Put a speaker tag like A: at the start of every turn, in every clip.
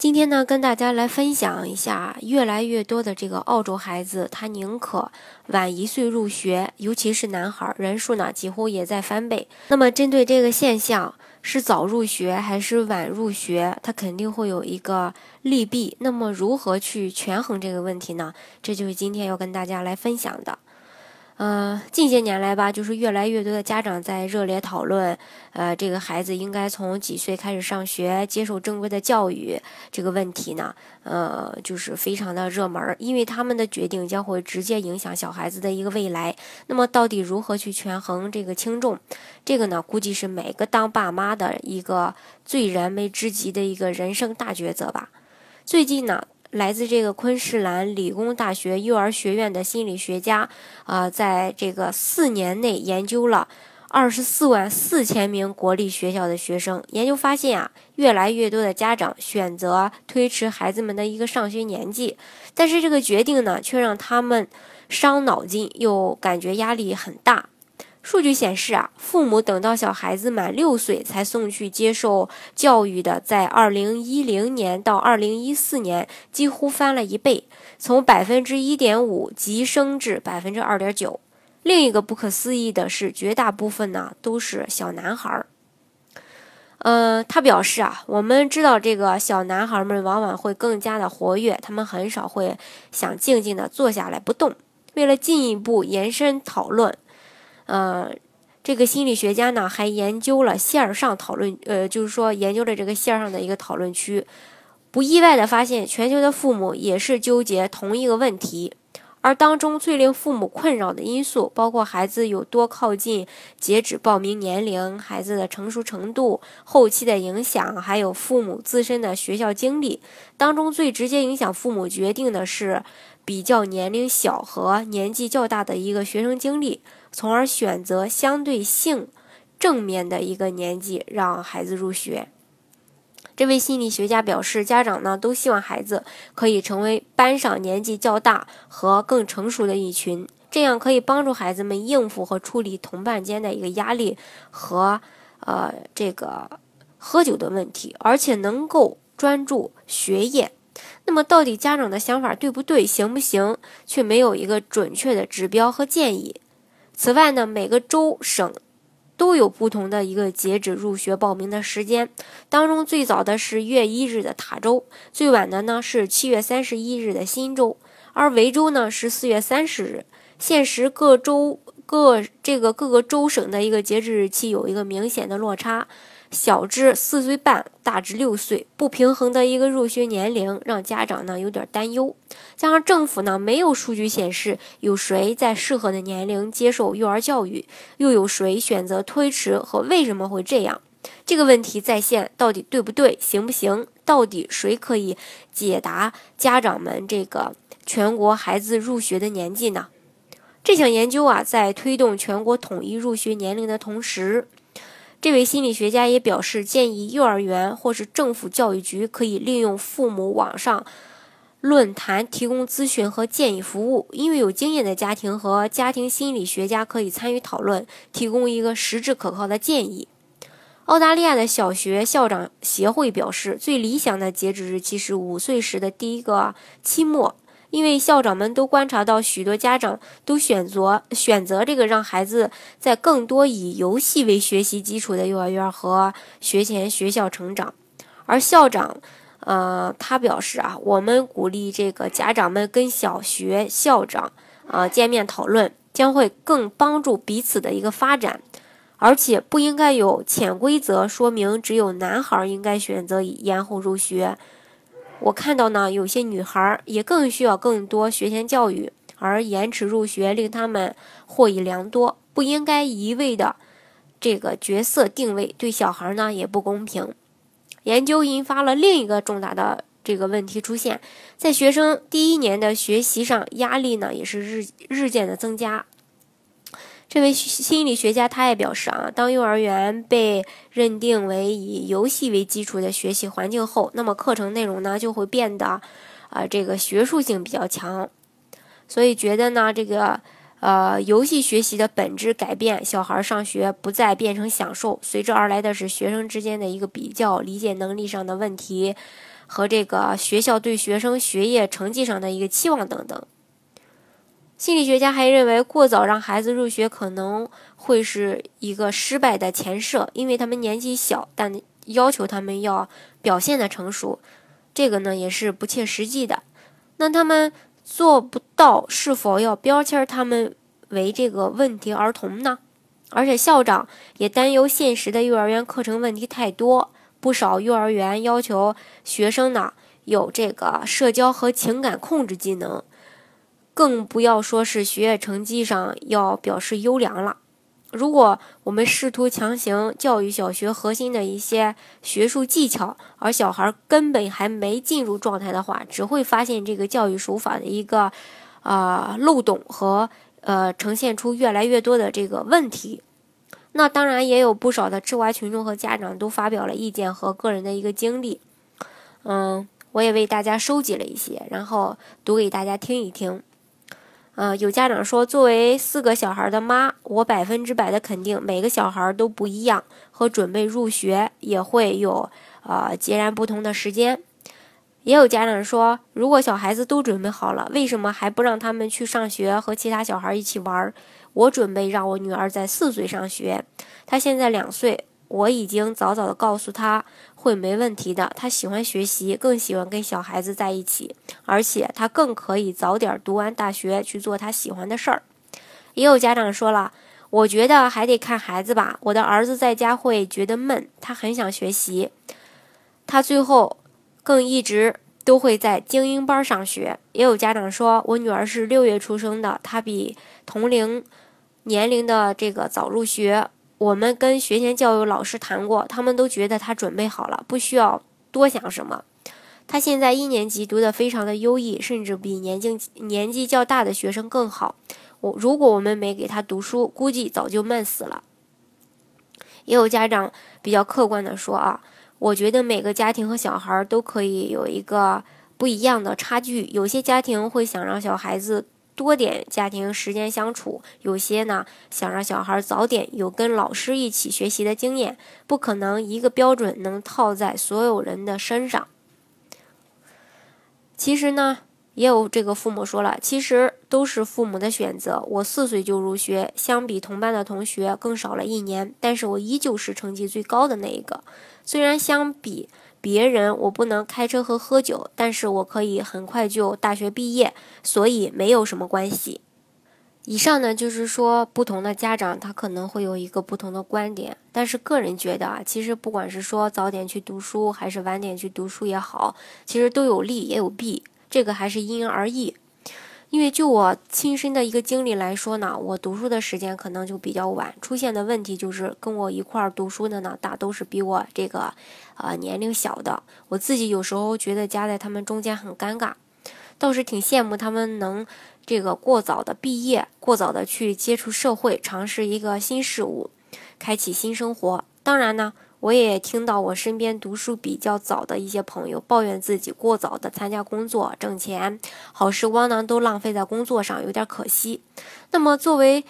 A: 今天呢，跟大家来分享一下，越来越多的这个澳洲孩子，他宁可晚一岁入学，尤其是男孩，人数呢几乎也在翻倍。那么，针对这个现象，是早入学还是晚入学，它肯定会有一个利弊。那么，如何去权衡这个问题呢？这就是今天要跟大家来分享的。呃，近些年来吧，就是越来越多的家长在热烈讨论，呃，这个孩子应该从几岁开始上学，接受正规的教育这个问题呢，呃，就是非常的热门，因为他们的决定将会直接影响小孩子的一个未来。那么，到底如何去权衡这个轻重？这个呢，估计是每个当爸妈的一个最燃眉之急的一个人生大抉择吧。最近呢。来自这个昆士兰理工大学幼儿学院的心理学家，啊，在这个四年内研究了二十四万四千名国立学校的学生，研究发现啊，越来越多的家长选择推迟孩子们的一个上学年纪，但是这个决定呢，却让他们伤脑筋，又感觉压力很大。数据显示啊，父母等到小孩子满六岁才送去接受教育的，在二零一零年到二零一四年几乎翻了一倍，从百分之一点五急升至百分之二点九。另一个不可思议的是，绝大部分呢都是小男孩儿。呃，他表示啊，我们知道这个小男孩们往往会更加的活跃，他们很少会想静静的坐下来不动。为了进一步延伸讨论。呃，这个心理学家呢还研究了线上讨论，呃，就是说研究了这个线上的一个讨论区，不意外的发现，全球的父母也是纠结同一个问题，而当中最令父母困扰的因素，包括孩子有多靠近截止报名年龄、孩子的成熟程度、后期的影响，还有父母自身的学校经历。当中最直接影响父母决定的是。比较年龄小和年纪较大的一个学生经历，从而选择相对性正面的一个年纪让孩子入学。这位心理学家表示，家长呢都希望孩子可以成为班上年纪较大和更成熟的一群，这样可以帮助孩子们应付和处理同伴间的一个压力和呃这个喝酒的问题，而且能够专注学业。那么，到底家长的想法对不对，行不行，却没有一个准确的指标和建议。此外呢，每个州省都有不同的一个截止入学报名的时间，当中最早的是月一日的塔州，最晚的呢是七月三十一日的新州，而维州呢是四月三十日。现实各州各这个各个州省的一个截止日期有一个明显的落差。小至四岁半，大至六岁，不平衡的一个入学年龄，让家长呢有点担忧。加上政府呢没有数据显示有谁在适合的年龄接受幼儿教育，又有谁选择推迟和为什么会这样？这个问题在线到底对不对，行不行？到底谁可以解答家长们这个全国孩子入学的年纪呢？这项研究啊，在推动全国统一入学年龄的同时。这位心理学家也表示，建议幼儿园或是政府教育局可以利用父母网上论坛提供咨询和建议服务，因为有经验的家庭和家庭心理学家可以参与讨论，提供一个实质可靠的建议。澳大利亚的小学校长协会表示，最理想的截止日期是五岁时的第一个期末。因为校长们都观察到，许多家长都选择选择这个让孩子在更多以游戏为学习基础的幼儿园和学前学校成长。而校长，呃，他表示啊，我们鼓励这个家长们跟小学校长啊见面讨论，将会更帮助彼此的一个发展，而且不应该有潜规则说明只有男孩应该选择延后入学。我看到呢，有些女孩也更需要更多学前教育，而延迟入学令他们获益良多，不应该一味的这个角色定位，对小孩呢也不公平。研究引发了另一个重大的这个问题出现，在学生第一年的学习上，压力呢也是日日渐的增加。这位心理学家他也表示啊，当幼儿园被认定为以游戏为基础的学习环境后，那么课程内容呢就会变得啊这个学术性比较强，所以觉得呢这个呃游戏学习的本质改变，小孩上学不再变成享受，随之而来的是学生之间的一个比较，理解能力上的问题和这个学校对学生学业成绩上的一个期望等等。心理学家还认为，过早让孩子入学可能会是一个失败的前设，因为他们年纪小，但要求他们要表现的成熟，这个呢也是不切实际的。那他们做不到，是否要标签他们为这个问题儿童呢？而且校长也担忧现实的幼儿园课程问题太多，不少幼儿园要求学生呢有这个社交和情感控制技能。更不要说是学业成绩上要表示优良了。如果我们试图强行教育小学核心的一些学术技巧，而小孩根本还没进入状态的话，只会发现这个教育手法的一个啊漏洞和呃呈现出越来越多的这个问题。那当然也有不少的吃瓜群众和家长都发表了意见和个人的一个经历。嗯，我也为大家收集了一些，然后读给大家听一听。呃，有家长说，作为四个小孩的妈，我百分之百的肯定每个小孩都不一样，和准备入学也会有呃截然不同的时间。也有家长说，如果小孩子都准备好了，为什么还不让他们去上学和其他小孩一起玩？我准备让我女儿在四岁上学，她现在两岁。我已经早早的告诉她会没问题的，他喜欢学习，更喜欢跟小孩子在一起，而且他更可以早点读完大学去做他喜欢的事儿。也有家长说了，我觉得还得看孩子吧，我的儿子在家会觉得闷，他很想学习，他最后更一直都会在精英班上学。也有家长说，我女儿是六月出生的，她比同龄年龄的这个早入学。我们跟学前教育老师谈过，他们都觉得他准备好了，不需要多想什么。他现在一年级读得非常的优异，甚至比年纪年纪较大的学生更好。我如果我们没给他读书，估计早就闷死了。也有家长比较客观的说啊，我觉得每个家庭和小孩都可以有一个不一样的差距，有些家庭会想让小孩子。多点家庭时间相处，有些呢想让小孩早点有跟老师一起学习的经验，不可能一个标准能套在所有人的身上。其实呢，也有这个父母说了，其实都是父母的选择。我四岁就入学，相比同班的同学更少了一年，但是我依旧是成绩最高的那一个。虽然相比。别人我不能开车和喝酒，但是我可以很快就大学毕业，所以没有什么关系。以上呢就是说，不同的家长他可能会有一个不同的观点，但是个人觉得啊，其实不管是说早点去读书还是晚点去读书也好，其实都有利也有弊，这个还是因人而异。因为就我亲身的一个经历来说呢，我读书的时间可能就比较晚，出现的问题就是跟我一块儿读书的呢，大都是比我这个，呃，年龄小的。我自己有时候觉得夹在他们中间很尴尬，倒是挺羡慕他们能这个过早的毕业，过早的去接触社会，尝试一个新事物，开启新生活。当然呢。我也听到我身边读书比较早的一些朋友抱怨自己过早的参加工作挣钱，好时光呢都浪费在工作上，有点可惜。那么作为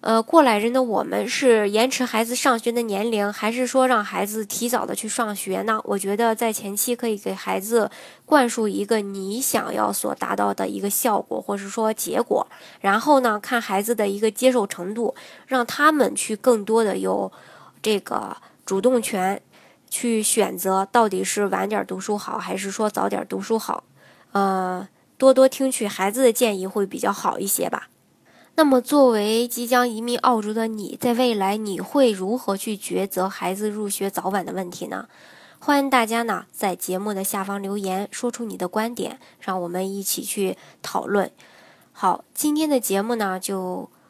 A: 呃过来人的我们，是延迟孩子上学的年龄，还是说让孩子提早的去上学呢？我觉得在前期可以给孩子灌输一个你想要所达到的一个效果，或者说结果，然后呢看孩子的一个接受程度，让他们去更多的有这个。主动权去选择到底是晚点读书好，还是说早点读书好？呃，多多听取孩子的建议会比较好一些吧。那么，作为即将移民澳洲的你，在未来你会如何去抉择孩子入学早晚的问题呢？欢迎大家呢在节目的下方留言，说出你的观点，让我们一起去讨论。好，今天的节目呢就。